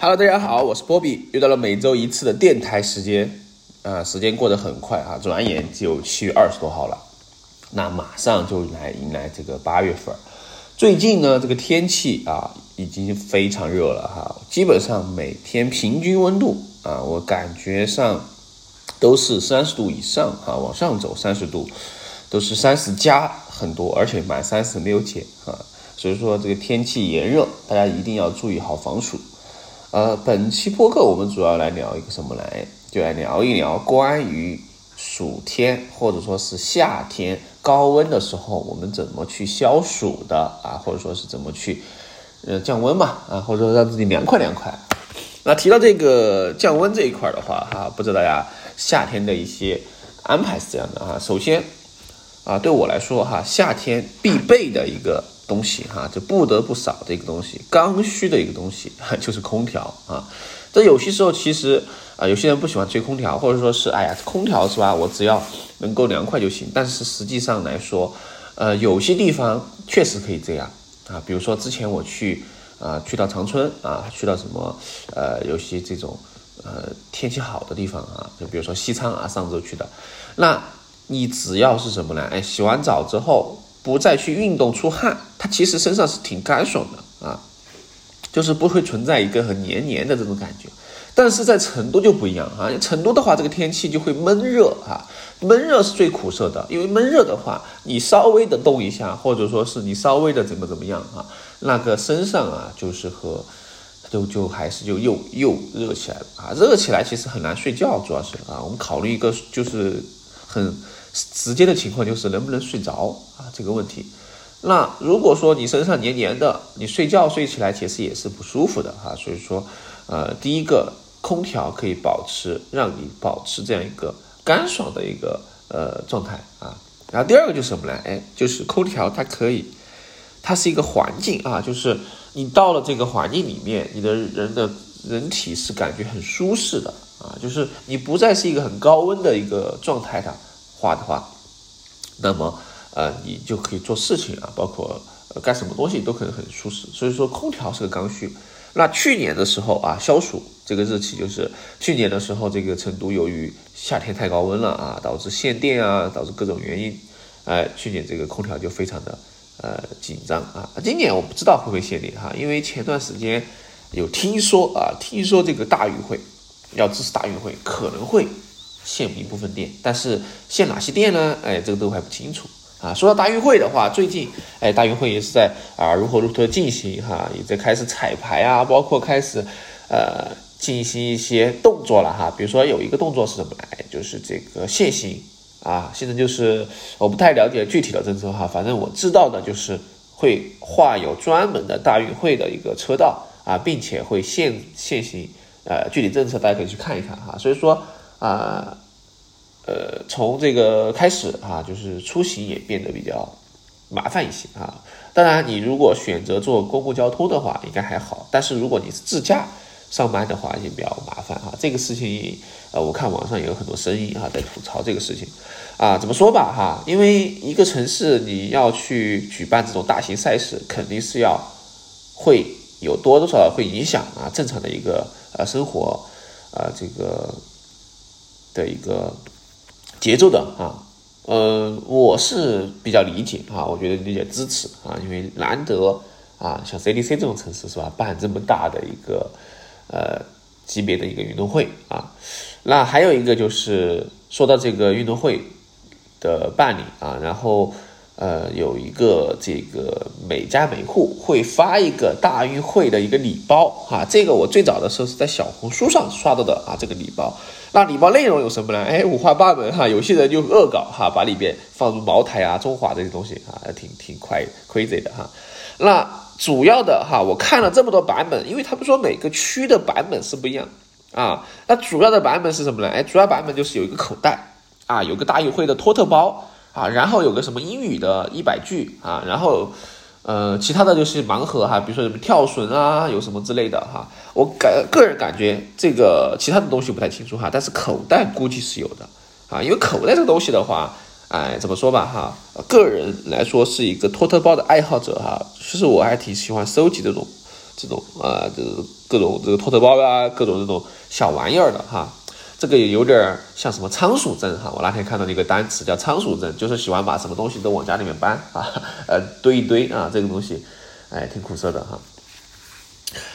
Hello，大家好，我是波比，又到了每周一次的电台时间，啊，时间过得很快啊，转眼就七月二十多号了，那马上就来迎来这个八月份。最近呢，这个天气啊，已经非常热了哈，基本上每天平均温度啊，我感觉上都是三十度以上啊，往上走三十度，都是三十加很多，而且满三十没有减啊，所以说这个天气炎热，大家一定要注意好防暑。呃，本期播客我们主要来聊一个什么来？就来聊一聊关于暑天或者说是夏天高温的时候，我们怎么去消暑的啊？或者说是怎么去呃降温嘛？啊，或者说让自己凉快凉快。那提到这个降温这一块的话，哈，不知道大家夏天的一些安排是这样的哈。首先啊，对我来说哈，夏天必备的一个。东西哈，就不得不少的一个东西，刚需的一个东西 就是空调啊。这有些时候其实啊，有些人不喜欢吹空调，或者说是哎呀，空调是吧？我只要能够凉快就行。但是实际上来说，呃，有些地方确实可以这样啊。比如说之前我去啊，去到长春啊，去到什么呃，有些这种呃天气好的地方啊，就比如说西昌啊，上周去的。那你只要是什么呢？哎，洗完澡之后。不再去运动出汗，它其实身上是挺干爽的啊，就是不会存在一个很黏黏的这种感觉。但是在成都就不一样啊，成都的话这个天气就会闷热啊，闷热是最苦涩的，因为闷热的话，你稍微的动一下，或者说是你稍微的怎么怎么样啊，那个身上啊就是和就就还是就又又热起来了啊，热起来其实很难睡觉，主要是啊，我们考虑一个就是很。直接的情况就是能不能睡着啊这个问题。那如果说你身上黏黏的，你睡觉睡起来其实也是不舒服的哈。所以说，呃，第一个空调可以保持让你保持这样一个干爽的一个呃状态啊。然后第二个就是什么呢？哎，就是空调它可以，它是一个环境啊，就是你到了这个环境里面，你的人的人体是感觉很舒适的啊，就是你不再是一个很高温的一个状态的。话的话，那么呃，你就可以做事情啊，包括呃干什么东西都可能很舒适。所以说，空调是个刚需。那去年的时候啊，消暑这个日期就是去年的时候，这个成都由于夏天太高温了啊，导致限电啊，导致各种原因，哎，去年这个空调就非常的呃紧张啊。今年我不知道会不会限电哈，因为前段时间有听说啊，听说这个大运会要支持大运会可能会。限一部分电，但是限哪些电呢？哎，这个都还不清楚啊。说到大运会的话，最近哎，大运会也是在啊如火如荼的进行哈，也在开始彩排啊，包括开始呃进行一些动作了哈。比如说有一个动作是什么来？就是这个限行啊。现在就是我不太了解具体的政策哈，反正我知道的就是会划有专门的大运会的一个车道啊，并且会限限行。呃，具体政策大家可以去看一看哈。所以说。啊，呃，从这个开始啊，就是出行也变得比较麻烦一些啊。当然，你如果选择坐公共交通的话，应该还好。但是如果你是自驾上班的话，也比较麻烦哈。这个事情，呃，我看网上也有很多声音哈，在吐槽这个事情啊。怎么说吧哈，因为一个城市你要去举办这种大型赛事，肯定是要会有多多少少会影响啊正常的一个呃生活啊这个。的一个节奏的啊，呃，我是比较理解啊，我觉得理解支持啊，因为难得啊，像 CDC 这种城市是吧，办这么大的一个呃级别的一个运动会啊，那还有一个就是说到这个运动会的办理啊，然后。呃，有一个这个每家每户会发一个大运会的一个礼包哈，这个我最早的时候是在小红书上刷到的啊，这个礼包，那礼包内容有什么呢？哎，五花八门哈，有些人就恶搞哈，把里边放入茅台啊、中华这些东西啊，挺挺快 crazy 的哈。那主要的哈，我看了这么多版本，因为他们说每个区的版本是不一样啊，那主要的版本是什么呢？哎，主要版本就是有一个口袋啊，有个大运会的托特包。啊，然后有个什么英语的一百句啊，然后，呃，其他的就是盲盒哈，比如说什么跳绳啊，有什么之类的哈。我感个人感觉这个其他的东西不太清楚哈，但是口袋估计是有的啊，因为口袋这个东西的话，哎，怎么说吧哈，个人来说是一个托特包的爱好者哈，其实我还挺喜欢收集这种这种啊，就是各种这个托特包啊，各种这种小玩意儿的哈。这个也有点像什么仓鼠症哈。我那天看到一个单词叫仓鼠症，就是喜欢把什么东西都往家里面搬啊，呃，堆一堆啊，这个东西，哎，挺苦涩的哈。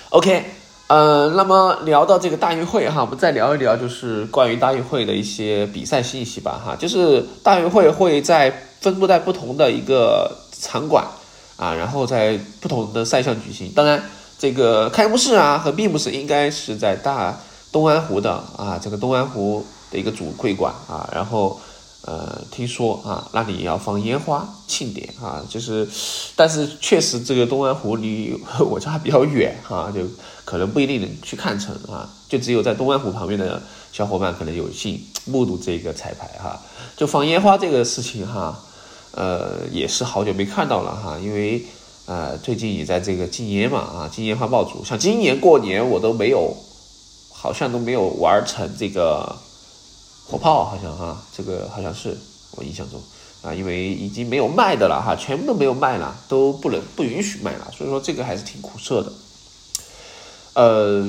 OK，嗯，那么聊到这个大运会哈，我们再聊一聊就是关于大运会的一些比赛信息吧哈。就是大运会会在分布在不同的一个场馆啊，然后在不同的赛项举行。当然，这个开幕式啊和闭幕式应该是在大。东安湖的啊，这个东安湖的一个主会馆啊，然后呃，听说啊，那里要放烟花庆典啊，就是，但是确实这个东安湖离 我家比较远哈，就可能不一定能去看成啊，就只有在东安湖旁边的小伙伴可能有幸目睹这个彩排哈，就放烟花这个事情哈，呃，也是好久没看到了哈，因为呃，最近也在这个禁烟嘛啊，禁烟花爆竹，像今年过年我都没有。好像都没有玩成这个火炮，好像哈，这个好像是我印象中啊，因为已经没有卖的了哈，全部都没有卖了，都不能不允许卖了，所以说这个还是挺苦涩的。呃，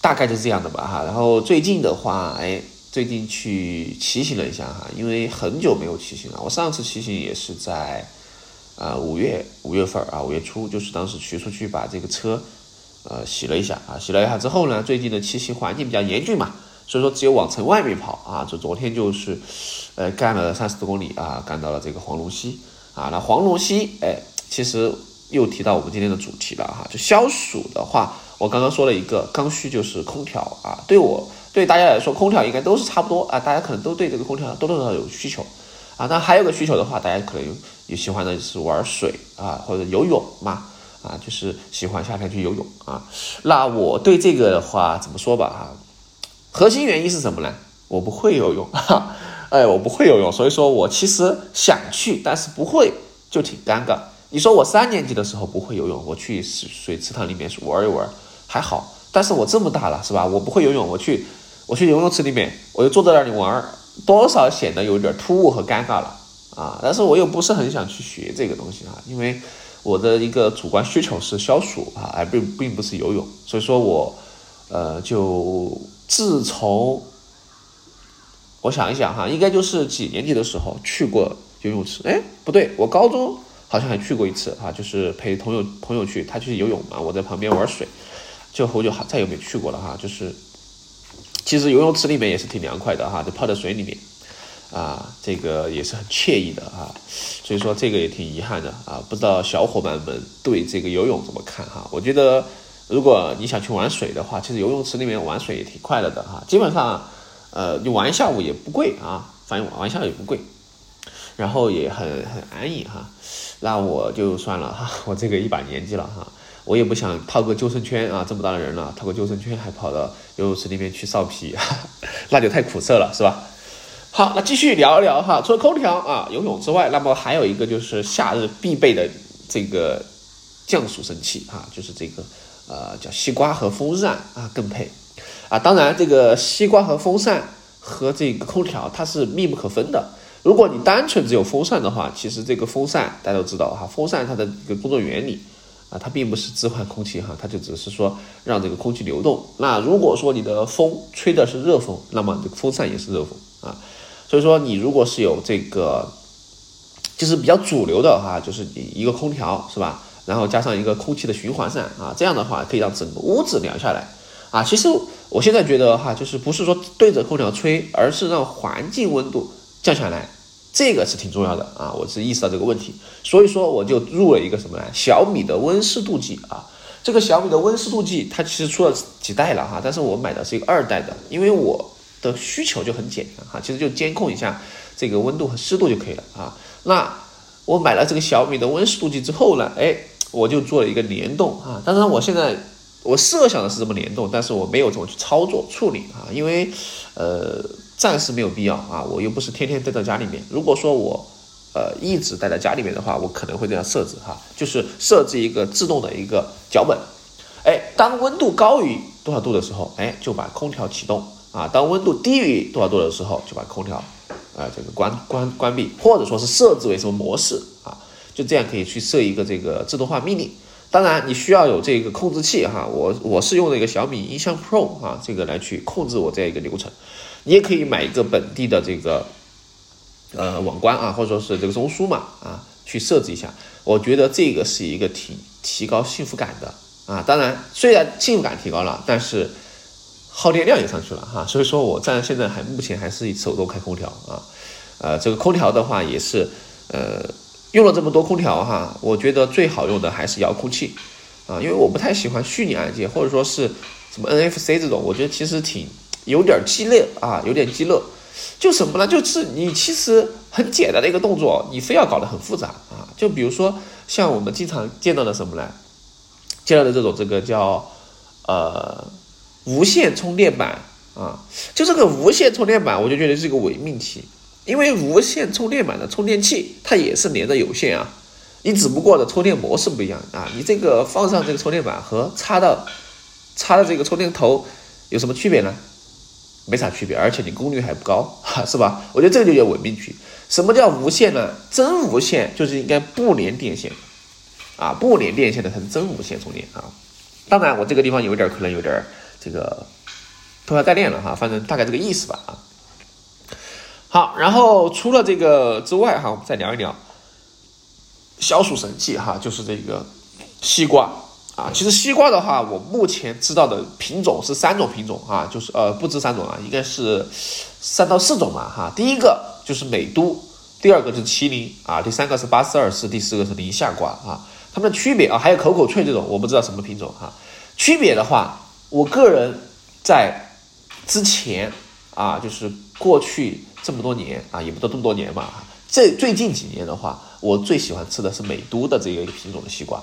大概就是这样的吧哈。然后最近的话，哎，最近去骑行了一下哈，因为很久没有骑行了。我上次骑行也是在啊五月五月份啊五月初，就是当时骑出去把这个车。呃，洗了一下啊，洗了一下之后呢，最近的骑行环境比较严峻嘛，所以说只有往城外面跑啊。就昨天就是，呃，干了三十多公里啊，干到了这个黄龙溪啊。那黄龙溪，哎，其实又提到我们今天的主题了哈。就消暑的话，我刚刚说了一个刚需就是空调啊。对我对大家来说，空调应该都是差不多啊。大家可能都对这个空调多多少少有需求啊。那还有个需求的话，大家可能有有喜欢的是玩水啊，或者游泳嘛。啊，就是喜欢夏天去游泳啊。那我对这个的话怎么说吧？哈，核心原因是什么呢？我不会游泳，哈，哎，我不会游泳，所以说我其实想去，但是不会，就挺尴尬。你说我三年级的时候不会游泳，我去水水池塘里面玩一玩还好，但是我这么大了，是吧？我不会游泳，我去我去游泳池里面，我就坐在那里玩，多少显得有点突兀和尴尬了啊。但是我又不是很想去学这个东西啊，因为。我的一个主观需求是消暑啊，而并并不是游泳，所以说我，呃，就自从我想一想哈，应该就是几年级的时候去过游泳池，哎，不对，我高中好像还去过一次啊，就是陪朋友朋友去，他去游泳嘛，我在旁边玩水，就后就再也没去过了哈，就是其实游泳池里面也是挺凉快的哈，就泡在水里面。啊，这个也是很惬意的啊，所以说这个也挺遗憾的啊，不知道小伙伴们对这个游泳怎么看哈？我觉得如果你想去玩水的话，其实游泳池里面玩水也挺快乐的哈，基本上，呃，你玩一下午也不贵啊，反正玩一下午也不贵，然后也很很安逸哈。那我就算了哈，我这个一把年纪了哈，我也不想套个救生圈啊，这么大的人了，套个救生圈还跑到游泳池里面去臊皮，那就太苦涩了，是吧？好，那继续聊一聊哈。除了空调啊、游泳之外，那么还有一个就是夏日必备的这个降暑神器哈，就是这个呃叫西瓜和风扇啊，更配啊。当然，这个西瓜和风扇和这个空调它是密不可分的。如果你单纯只有风扇的话，其实这个风扇大家都知道哈，风扇它的一个工作原理啊，它并不是置换空气哈，它就只是说让这个空气流动。那如果说你的风吹的是热风，那么这个风扇也是热风啊。所以说，你如果是有这个，就是比较主流的哈，就是一个空调是吧？然后加上一个空气的循环扇啊，这样的话可以让整个屋子凉下来啊。其实我现在觉得哈，就是不是说对着空调吹，而是让环境温度降下来，这个是挺重要的啊。我是意识到这个问题，所以说我就入了一个什么呢？小米的温湿度计啊。这个小米的温湿度计它其实出了几代了哈，但是我买的是一个二代的，因为我。的需求就很简单哈，其实就监控一下这个温度和湿度就可以了啊。那我买了这个小米的温湿度计之后呢，哎，我就做了一个联动啊。当然，我现在我设想的是这么联动，但是我没有怎么去操作处理啊，因为呃暂时没有必要啊。我又不是天天待在家里面。如果说我呃一直待在家里面的话，我可能会这样设置哈，就是设置一个自动的一个脚本，哎，当温度高于多少度的时候，哎，就把空调启动。啊，当温度低于多少度的时候，就把空调，啊，这个关关关闭，或者说是设置为什么模式啊？就这样可以去设一个这个自动化命令。当然你需要有这个控制器哈，我我是用了一个小米音箱 Pro 啊，这个来去控制我这样一个流程。你也可以买一个本地的这个呃网关啊，或者说是这个中枢嘛啊，去设置一下。我觉得这个是一个提提高幸福感的啊。当然，虽然幸福感提高了，但是耗电量也上去了哈。所以说我暂现在还目前还是手动开空调啊。呃，这个空调的话也是呃用了这么多空调哈，我觉得最好用的还是遥控器啊，因为我不太喜欢虚拟按键或者说是什么 NFC 这种，我觉得其实挺。有点鸡肋啊，有点鸡肋，就什么呢？就是你其实很简单的一个动作，你非要搞得很复杂啊。就比如说像我们经常见到的什么呢？见到的这种这个叫呃无线充电板啊，就这个无线充电板，我就觉得是一个伪命题，因为无线充电板的充电器它也是连着有线啊，你只不过的充电模式不一样啊。你这个放上这个充电板和插到插的这个充电头有什么区别呢？没啥区别，而且你功率还不高，哈，是吧？我觉得这个就叫伪命题。什么叫无线呢？真无线就是应该不连电线，啊，不连电线的才是真无线充电啊。当然，我这个地方有点可能有点这个拖家带练了哈，反正大概这个意思吧啊。好，然后除了这个之外哈，我们再聊一聊消暑神器哈，就是这个西瓜。啊，其实西瓜的话，我目前知道的品种是三种品种啊，就是呃不止三种啊，应该是三到四种吧哈。第一个就是美都，第二个是麒麟啊，第三个是八四二四，第四个是宁夏瓜啊。它们的区别啊，还有口口脆这种，我不知道什么品种哈。区别的话，我个人在之前啊，就是过去这么多年啊，也不都这么多年嘛，这最近几年的话，我最喜欢吃的是美都的这个品种的西瓜。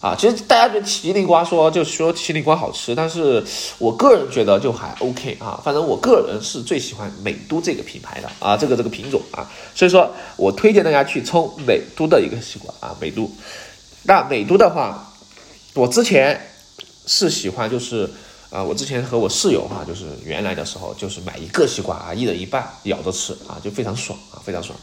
啊，其实大家觉得麒麟瓜说就说麒麟瓜好吃，但是我个人觉得就还 OK 啊。反正我个人是最喜欢美都这个品牌的啊，这个这个品种啊，所以说我推荐大家去冲美都的一个西瓜啊，美都。那美都的话，我之前是喜欢就是啊，我之前和我室友哈，就是原来的时候就是买一个西瓜啊，一人一半咬着吃啊，就非常爽啊，非常爽。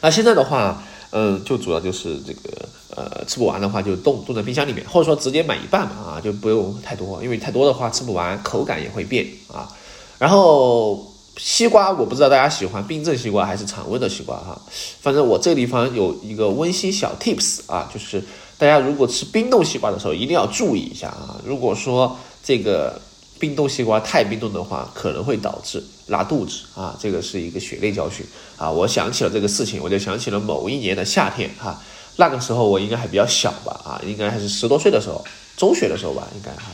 那现在的话。嗯，就主要就是这个，呃，吃不完的话就冻冻在冰箱里面，或者说直接买一半嘛，啊，就不用太多，因为太多的话吃不完，口感也会变啊。然后西瓜，我不知道大家喜欢冰镇西瓜还是常温的西瓜哈，反正我这个地方有一个温馨小 tips 啊，就是大家如果吃冰冻西瓜的时候一定要注意一下啊，如果说这个。冰冻西瓜太冰冻的话，可能会导致拉肚子啊，这个是一个血泪教训啊。我想起了这个事情，我就想起了某一年的夏天哈，那个时候我应该还比较小吧啊，应该还是十多岁的时候，中学的时候吧，应该哈。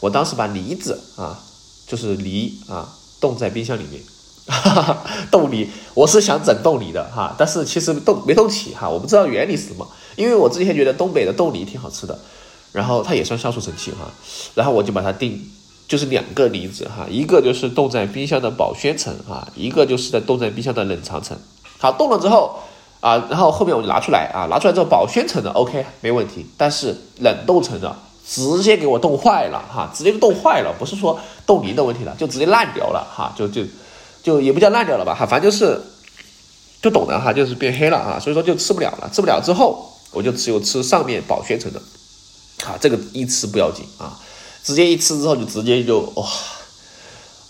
我当时把梨子啊，就是梨啊，冻在冰箱里面，哈哈，哈冻梨，我是想整冻梨的哈，但是其实冻没冻起哈，我不知道原理是什么，因为我之前觉得东北的冻梨挺好吃的，然后它也算消暑神器哈，然后我就把它定。就是两个梨子哈，一个就是冻在冰箱的保鲜层哈，一个就是在冻在冰箱的冷藏层。好，冻了之后啊，然后后面我就拿出来啊，拿出来之后保鲜层的 OK 没问题，但是冷冻层的直接给我冻坏了哈，直接就冻坏了，不是说冻梨的问题了，就直接烂掉了哈，就就就也不叫烂掉了吧哈，反正就是就懂的哈，就是变黑了啊，所以说就吃不了了，吃不了之后我就只有吃上面保鲜层的，啊，这个一吃不要紧啊。直接一吃之后就直接就哇，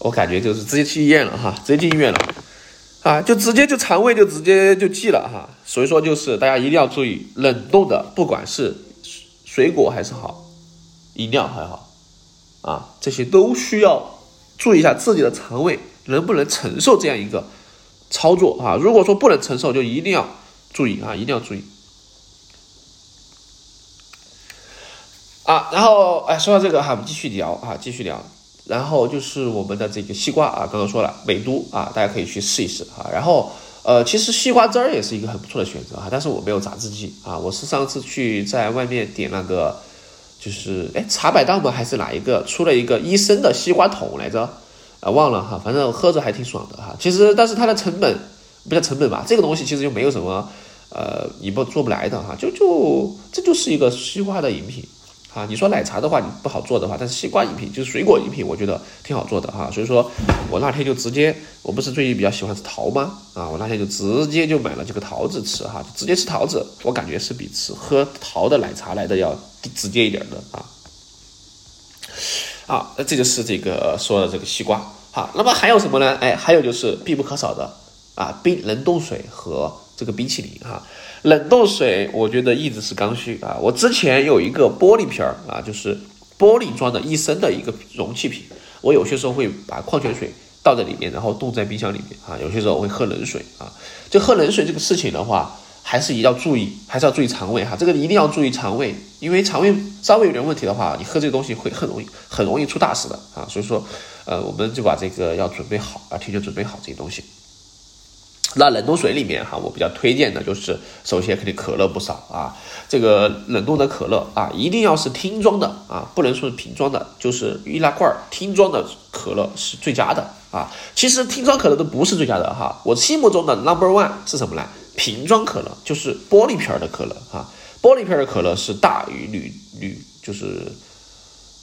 我感觉就是直接去医院了哈，直接进医院了，啊，就直接就肠胃就直接就记了哈，所以说就是大家一定要注意冷冻的，不管是水果还是好，饮料还好，啊，这些都需要注意一下自己的肠胃能不能承受这样一个操作啊，如果说不能承受，就一定要注意啊，一定要注意。啊，然后哎，说到这个哈，我们继续聊啊，继续聊。然后就是我们的这个西瓜啊，刚刚说了美都啊，大家可以去试一试啊。然后呃，其实西瓜汁儿也是一个很不错的选择啊，但是我没有榨汁机啊，我是上次去在外面点那个，就是哎茶百道吗？还是哪一个出了一个医生的西瓜桶来着？啊，忘了哈，反正喝着还挺爽的哈。其实但是它的成本不叫成本吧，这个东西其实就没有什么呃，你不做不来的哈，就就这就是一个西瓜的饮品。啊。你说奶茶的话，你不好做的话，但是西瓜饮品就是水果饮品，我觉得挺好做的哈。所以说我那天就直接，我不是最近比较喜欢吃桃吗？啊，我那天就直接就买了这个桃子吃哈，直接吃桃子，我感觉是比吃喝桃的奶茶来的要直接一点的啊。好，那这就是这个说的这个西瓜。好，那么还有什么呢？哎，还有就是必不可少的啊，冰冷冻水和这个冰淇淋哈。冷冻水我觉得一直是刚需啊。我之前有一个玻璃瓶儿啊，就是玻璃装的一升的一个容器瓶，我有些时候会把矿泉水倒在里面，然后冻在冰箱里面啊。有些时候我会喝冷水啊。就喝冷水这个事情的话。还是一定要注意，还是要注意肠胃哈，这个一定要注意肠胃，因为肠胃稍微有点问题的话，你喝这个东西会很容易很容易出大事的啊。所以说，呃，我们就把这个要准备好啊，提前准备好这些东西。那冷冻水里面哈，我比较推荐的就是，首先肯定可乐不少啊，这个冷冻的可乐啊，一定要是听装的啊，不能说是瓶装的，就是易拉罐听装的可乐是最佳的啊。其实听装可乐都不是最佳的哈，我心目中的 number one 是什么呢？瓶装可乐就是玻璃瓶的可乐啊，玻璃瓶的可乐是大于铝铝，就是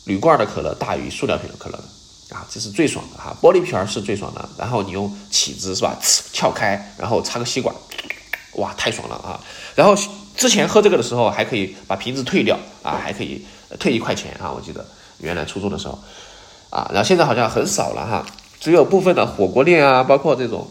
铝罐的可乐大于塑料瓶的可乐的啊，这是最爽的哈。玻璃瓶儿是最爽的，然后你用起子是吧，撬开，然后插个吸管，哇，太爽了啊！然后之前喝这个的时候还可以把瓶子退掉啊，还可以退一块钱啊，我记得原来初中的时候啊，然后现在好像很少了哈，只有部分的火锅店啊，包括这种。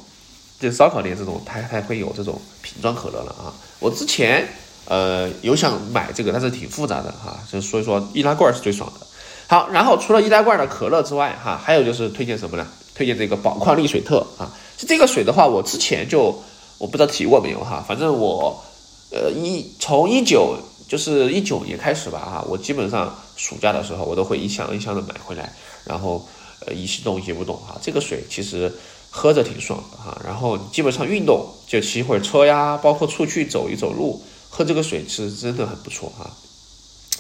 就烧烤店这种，它还会有这种瓶装可乐了啊！我之前呃有想买这个，但是挺复杂的哈，就所以说易拉罐是最爽的。好，然后除了易拉罐的可乐之外哈，还有就是推荐什么呢？推荐这个宝矿力水特啊！这个水的话，我之前就我不知道提过没有哈，反正我呃一从一九就是一九年开始吧哈，我基本上暑假的时候我都会一箱一箱的买回来，然后呃一动一不动哈，这个水其实。喝着挺爽的哈，然后基本上运动就骑会儿车呀，包括出去走一走路，喝这个水是真的很不错哈。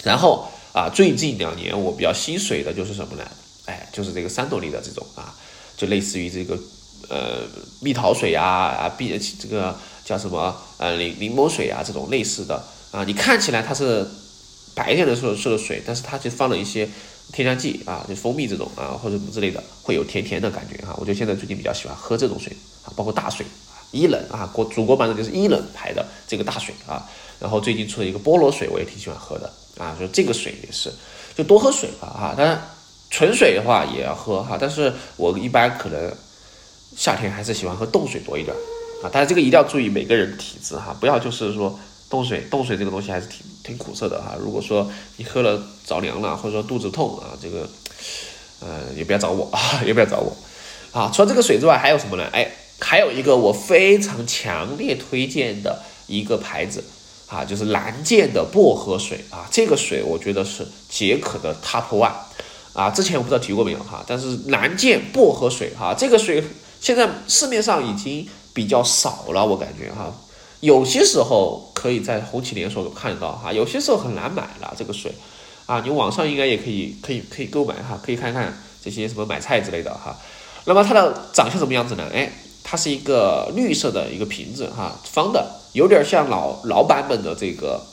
然后啊，最近两年我比较吸水的就是什么呢？哎，就是这个三得利的这种啊，就类似于这个呃蜜桃水呀啊，碧这个叫什么呃柠柠檬水啊这种类似的啊，你看起来它是白天的时候是的水，但是它就放了一些。添加剂啊，就蜂蜜这种啊，或者什么之类的，会有甜甜的感觉哈。我就现在最近比较喜欢喝这种水啊，包括大水，伊冷啊，国祖国版的就是伊冷牌的这个大水啊。然后最近出了一个菠萝水，我也挺喜欢喝的啊。就这个水也是，就多喝水吧哈。当然纯水的话也要喝哈，但是我一般可能夏天还是喜欢喝冻水多一点啊。但是这个一定要注意每个人体质哈，不要就是说。冻水，冻水这个东西还是挺挺苦涩的哈。如果说你喝了着凉了，或者说肚子痛啊，这个，呃，也不要找我啊，也不要找我。啊，除了这个水之外，还有什么呢？哎，还有一个我非常强烈推荐的一个牌子啊，就是蓝剑的薄荷水啊。这个水我觉得是解渴的 top one 啊。之前我不知道提过没有哈，但是蓝剑薄荷水哈，这个水现在市面上已经比较少了，我感觉哈。有些时候可以在红旗连锁看到哈，有些时候很难买了这个水，啊，你网上应该也可以可以可以购买哈，可以看看这些什么买菜之类的哈。那么它的长相什么样子呢？哎，它是一个绿色的一个瓶子哈，方的，有点像老老版本的这个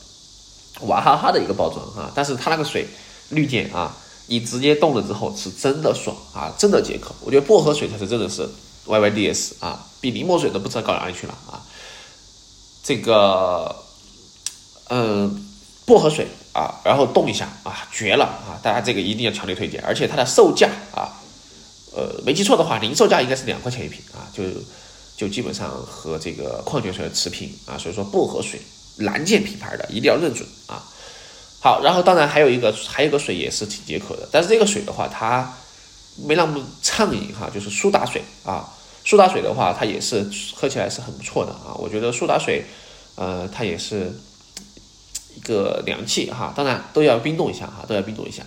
娃哈哈的一个包装哈，但是它那个水绿箭啊，你直接冻了之后是真的爽啊，真的解渴。我觉得薄荷水才是真的是 Y Y D S 啊，比柠檬水都不知道搞哪里去了啊。这个，嗯，薄荷水啊，然后冻一下啊，绝了啊！大家这个一定要强烈推荐，而且它的售价啊，呃，没记错的话，零售价应该是两块钱一瓶啊，就就基本上和这个矿泉水持平啊。所以说薄荷水，蓝剑品牌的一定要认准啊。好，然后当然还有一个还有个水也是挺解渴的，但是这个水的话，它没那么畅饮哈，就是苏打水啊。苏打水的话，它也是喝起来是很不错的啊。我觉得苏打水，呃，它也是一个凉气哈。当然都要冰冻一下哈，都要冰冻一下。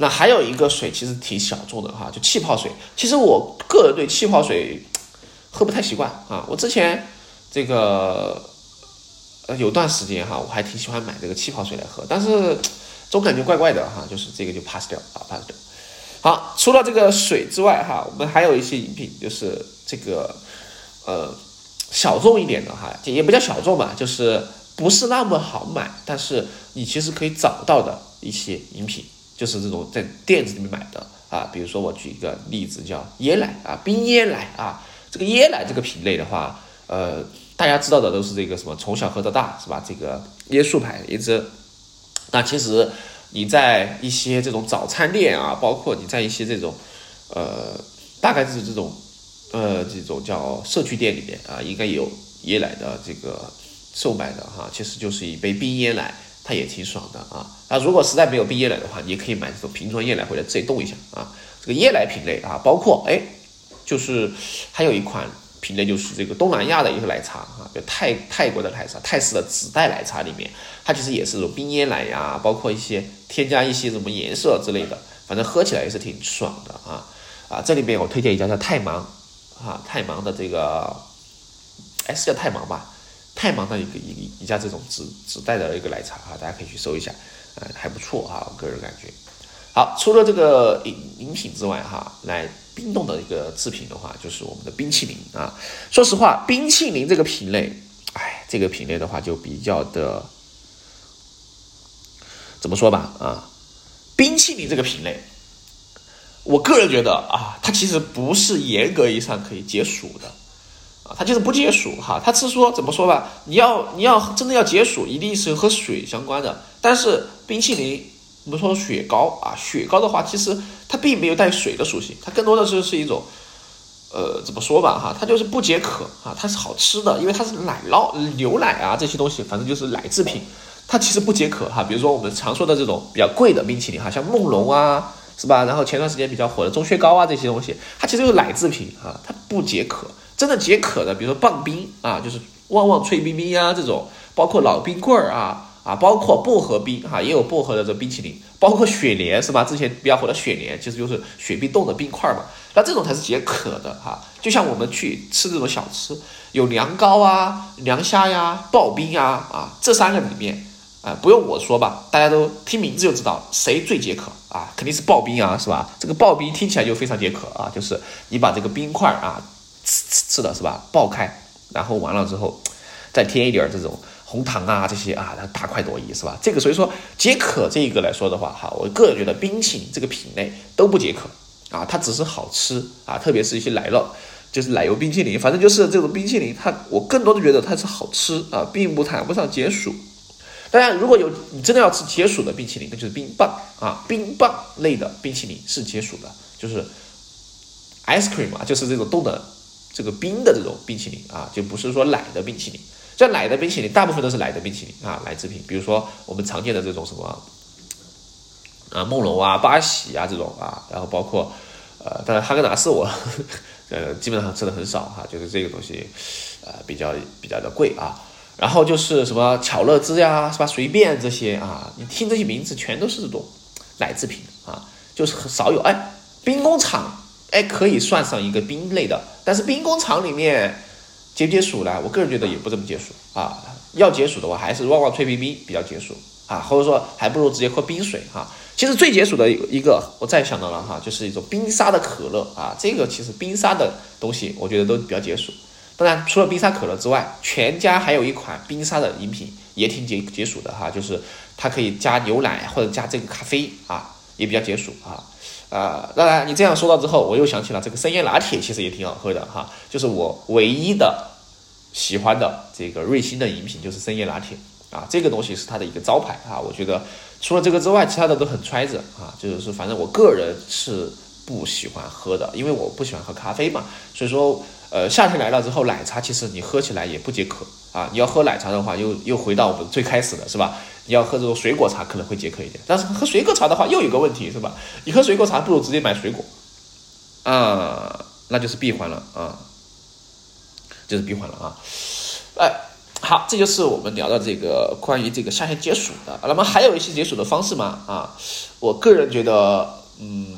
那还有一个水其实挺小众的哈，就气泡水。其实我个人对气泡水 喝不太习惯啊。我之前这个呃有段时间哈，我还挺喜欢买这个气泡水来喝，但是 总感觉怪怪的哈，就是这个就 pass 掉啊，pass 掉。好，除了这个水之外哈，我们还有一些饮品就是。这个呃小众一点的哈，也不叫小众吧，就是不是那么好买，但是你其实可以找到的一些饮品，就是这种在店子里面买的啊。比如说我举一个例子，叫椰奶啊，冰椰奶啊。这个椰奶这个品类的话，呃，大家知道的都是这个什么从小喝到大是吧？这个椰树牌一支。那其实你在一些这种早餐店啊，包括你在一些这种呃，大概是这种呃这种叫社区店里面啊，应该有椰奶的这个。售卖的哈，其实就是一杯冰椰奶，它也挺爽的啊。那如果实在没有冰椰奶的话，你也可以买这种瓶装椰奶回来自己冻一下啊。这个椰奶品类啊，包括哎，就是还有一款品类就是这个东南亚的一个奶茶啊，就泰泰国的奶茶，泰式的紫带奶茶里面，它其实也是这种冰椰奶呀，包括一些添加一些什么颜色之类的，反正喝起来也是挺爽的啊啊。这里面我推荐一家叫泰芒啊，泰芒的这个，哎是叫泰芒吧？太忙的一个一一家这种纸纸袋的一个奶茶啊，大家可以去搜一下，呃，还不错哈，我个人感觉。好，除了这个饮饮品之外哈，来冰冻的一个制品的话，就是我们的冰淇淋啊。说实话，冰淇淋这个品类，哎，这个品类的话就比较的，怎么说吧啊，冰淇淋这个品类，我个人觉得啊，它其实不是严格意义上可以解暑的。它就是不解暑哈，它是说怎么说吧？你要你要真的要解暑，一定是和水相关的。但是冰淇淋，我们说雪糕啊，雪糕的话，其实它并没有带水的属性，它更多的是是一种，呃，怎么说吧哈，它就是不解渴啊，它是好吃的，因为它是奶酪、牛奶啊这些东西，反正就是奶制品，它其实不解渴哈。比如说我们常说的这种比较贵的冰淇淋哈，像梦龙啊，是吧？然后前段时间比较火的钟薛高啊这些东西，它其实就是奶制品啊，它不解渴。真的解渴的，比如说棒冰啊，就是旺旺脆冰冰呀这种，包括老冰棍儿啊啊，包括薄荷冰哈，也有薄荷的这冰淇淋，包括雪莲是吧？之前比较火的雪莲，其实就是雪冰冻的冰块嘛。那这种才是解渴的哈。就像我们去吃这种小吃，有凉糕啊、凉虾呀、刨冰呀啊，这三个里面啊，不用我说吧，大家都听名字就知道谁最解渴啊，肯定是刨冰啊，是吧？这个刨冰听起来就非常解渴啊，就是你把这个冰块啊。吃吃的是吧？爆开，然后完了之后，再添一点这种红糖啊，这些啊，它大快朵颐是吧？这个所以说解渴这一个来说的话，哈，我个人觉得冰淇淋这个品类都不解渴啊，它只是好吃啊，特别是一些奶酪，就是奶油冰淇淋，反正就是这种冰淇淋，它我更多的觉得它是好吃啊，并不谈不上解暑。当然，如果有你真的要吃解暑的冰淇淋，那就是冰棒啊，冰棒类的冰淇淋是解暑的，就是 ice cream 啊，就是这种冻的。这个冰的这种冰淇淋啊，就不是说奶的冰淇淋。这奶的冰淇淋大部分都是奶的冰淇淋啊，奶制品。比如说我们常见的这种什么啊，梦龙啊、八喜啊这种啊，然后包括呃，当然哈根达斯我呃 基本上吃的很少哈，就是这个东西呃比较比较的贵啊。然后就是什么巧乐兹呀，是吧？随便这些啊，你听这些名字全都是这种奶制品啊，就是很少有哎冰工厂。哎，可以算上一个冰类的，但是冰工厂里面解不解暑呢？我个人觉得也不怎么解暑啊。要解暑的话，还是旺旺脆冰冰比较解暑啊，或者说还不如直接喝冰水哈。其实最解暑的一个，我再想到了哈，就是一种冰沙的可乐啊。这个其实冰沙的东西，我觉得都比较解暑。当然，除了冰沙可乐之外，全家还有一款冰沙的饮品也挺解解暑的哈，就是它可以加牛奶或者加这个咖啡啊，也比较解暑啊。啊，当然，你这样说到之后，我又想起了这个生椰拿铁，其实也挺好喝的哈。就是我唯一的喜欢的这个瑞幸的饮品，就是生椰拿铁啊。这个东西是它的一个招牌啊。我觉得除了这个之外，其他的都很揣着啊。就是反正我个人是不喜欢喝的，因为我不喜欢喝咖啡嘛。所以说，呃，夏天来了之后，奶茶其实你喝起来也不解渴啊。你要喝奶茶的话，又又回到我们最开始的是吧？你要喝这种水果茶可能会解渴一点，但是喝水果茶的话又有个问题是吧？你喝水果茶不如直接买水果，啊，那就是闭环了啊，就是闭环了啊。哎，好，这就是我们聊的这个关于这个夏天解暑的。那么还有一些解暑的方式吗？啊，我个人觉得，嗯，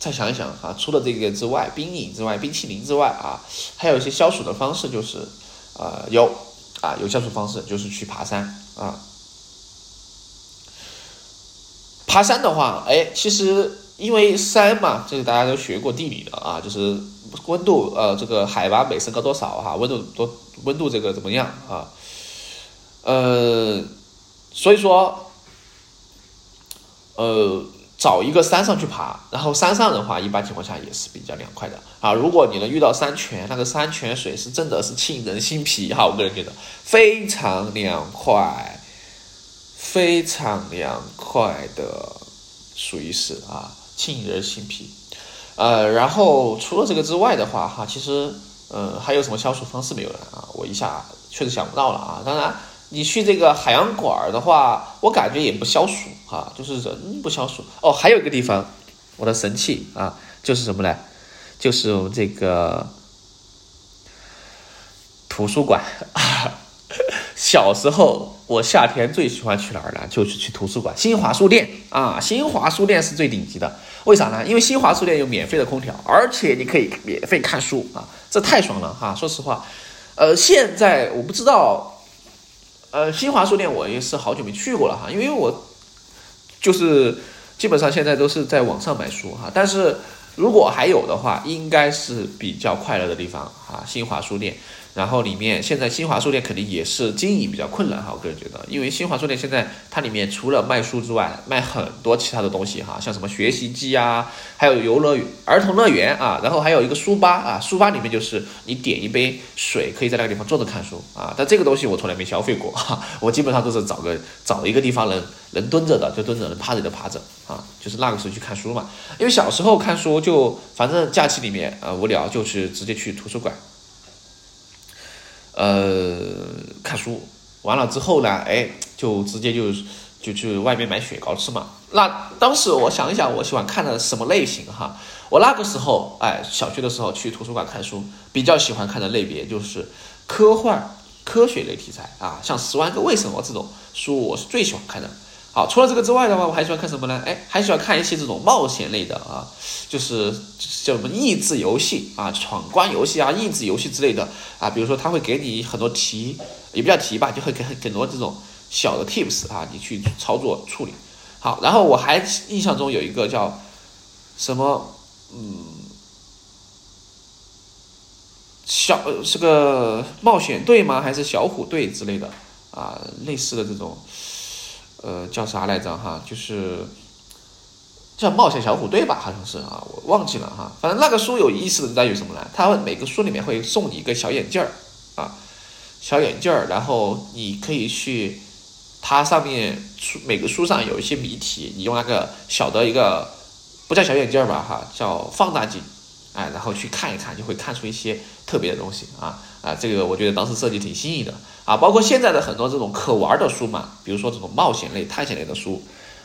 再想一想啊，除了这个之外，冰饮之外，冰淇淋之外啊，还有一些消暑的方式，就是啊有。啊，有消暑方式就是去爬山啊。爬山的话，哎，其实因为山嘛，这个大家都学过地理的啊，就是温度，呃，这个海拔每升高多少哈，温度多，温度这个怎么样啊？呃，所以说，呃。找一个山上去爬，然后山上的话，一般情况下也是比较凉快的啊。如果你能遇到山泉，那个山泉水是真的是沁人心脾哈，我个人觉得非常凉快，非常凉快的，属于是啊，沁人心脾。呃，然后除了这个之外的话哈，其实呃还有什么消暑方式没有呢？啊？我一下确实想不到了啊。当然。你去这个海洋馆的话，我感觉也不消暑哈，就是人不消暑哦。还有一个地方，我的神器啊，就是什么呢？就是我们这个图书馆。小时候我夏天最喜欢去哪儿呢？就是去图书馆，新华书店啊。新华书店是最顶级的，为啥呢？因为新华书店有免费的空调，而且你可以免费看书啊，这太爽了哈。说实话，呃，现在我不知道。呃，新华书店我也是好久没去过了哈，因为我就是基本上现在都是在网上买书哈。但是如果还有的话，应该是比较快乐的地方啊，新华书店。然后里面现在新华书店肯定也是经营比较困难哈，我个人觉得，因为新华书店现在它里面除了卖书之外，卖很多其他的东西哈，像什么学习机啊，还有游乐园、儿童乐园啊，然后还有一个书吧啊，书吧里面就是你点一杯水，可以在那个地方坐着看书啊。但这个东西我从来没消费过哈，我基本上都是找个找一个地方能能蹲着的就蹲着，能趴着就趴着啊，就是那个时候去看书嘛。因为小时候看书就反正假期里面啊无聊，就是直接去图书馆。呃，看书完了之后呢，哎，就直接就就去外面买雪糕吃嘛。那当时我想一想，我喜欢看的什么类型哈？我那个时候，哎，小学的时候去图书馆看书，比较喜欢看的类别就是科幻、科学类题材啊，像《十万个为什么》这种书，我是最喜欢看的。好，除了这个之外的话，我还喜欢看什么呢？哎，还喜欢看一些这种冒险类的啊，就是叫什么益智游戏啊、闯关游戏啊、益智游戏之类的啊。比如说，他会给你很多题，也不叫题吧，就会给很多这种小的 tips 啊，你去操作处理。好，然后我还印象中有一个叫什么，嗯，小是个冒险队吗？还是小虎队之类的啊？类似的这种。呃，叫啥来着哈？就是叫冒险小虎队吧，好像是啊，我忘记了哈。反正那个书有意思的在于什么呢？它每个书里面会送你一个小眼镜儿啊，小眼镜儿，然后你可以去它上面书每个书上有一些谜题，你用那个小的一个不叫小眼镜儿吧哈，叫放大镜，哎，然后去看一看，就会看出一些特别的东西啊啊，这个我觉得当时设计挺新颖的。啊，包括现在的很多这种可玩的书嘛，比如说这种冒险类、探险类的书，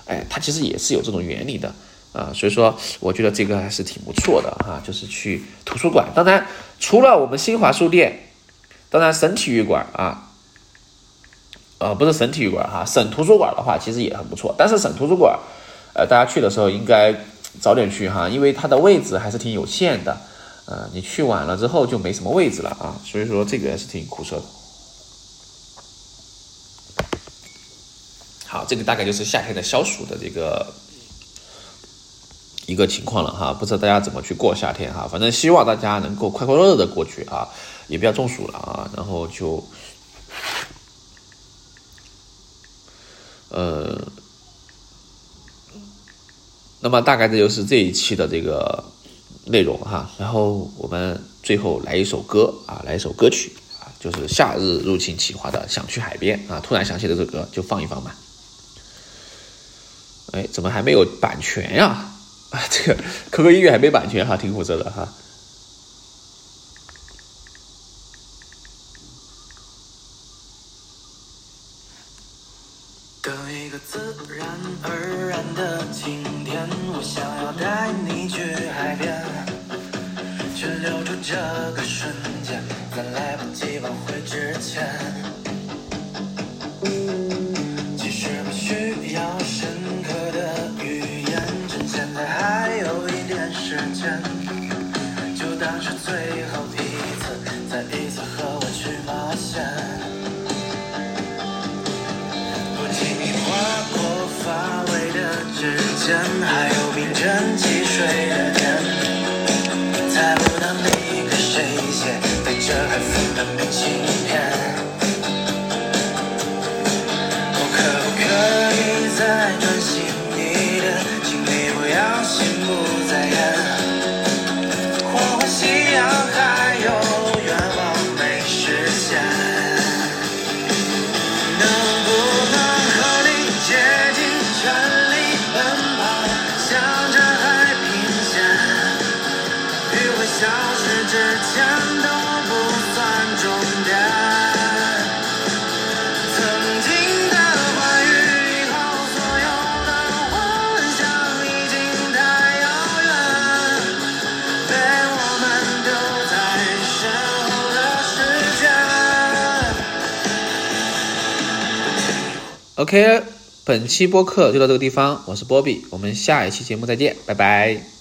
哎，它其实也是有这种原理的啊。所以说，我觉得这个还是挺不错的哈。就是去图书馆，当然除了我们新华书店，当然省体育馆啊，呃，不是省体育馆哈，省图书馆的话其实也很不错。但是省图书馆，呃，大家去的时候应该早点去哈，因为它的位置还是挺有限的，呃，你去晚了之后就没什么位置了啊。所以说这个也是挺苦涩的。好，这个大概就是夏天的消暑的这个一个情况了哈，不知道大家怎么去过夏天哈，反正希望大家能够快快乐乐的过去啊，也不要中暑了啊，然后就，呃，那么大概这就是这一期的这个内容哈，然后我们最后来一首歌啊，来一首歌曲啊，就是夏日入侵企划的《想去海边》啊，突然想起这首歌，就放一放吧。哎，怎么还没有版权呀？啊，这个 QQ 音乐还没版权哈，挺苦涩的哈。谁写，带着海风的明信 OK，本期播客就到这个地方，我是波比，我们下一期节目再见，拜拜。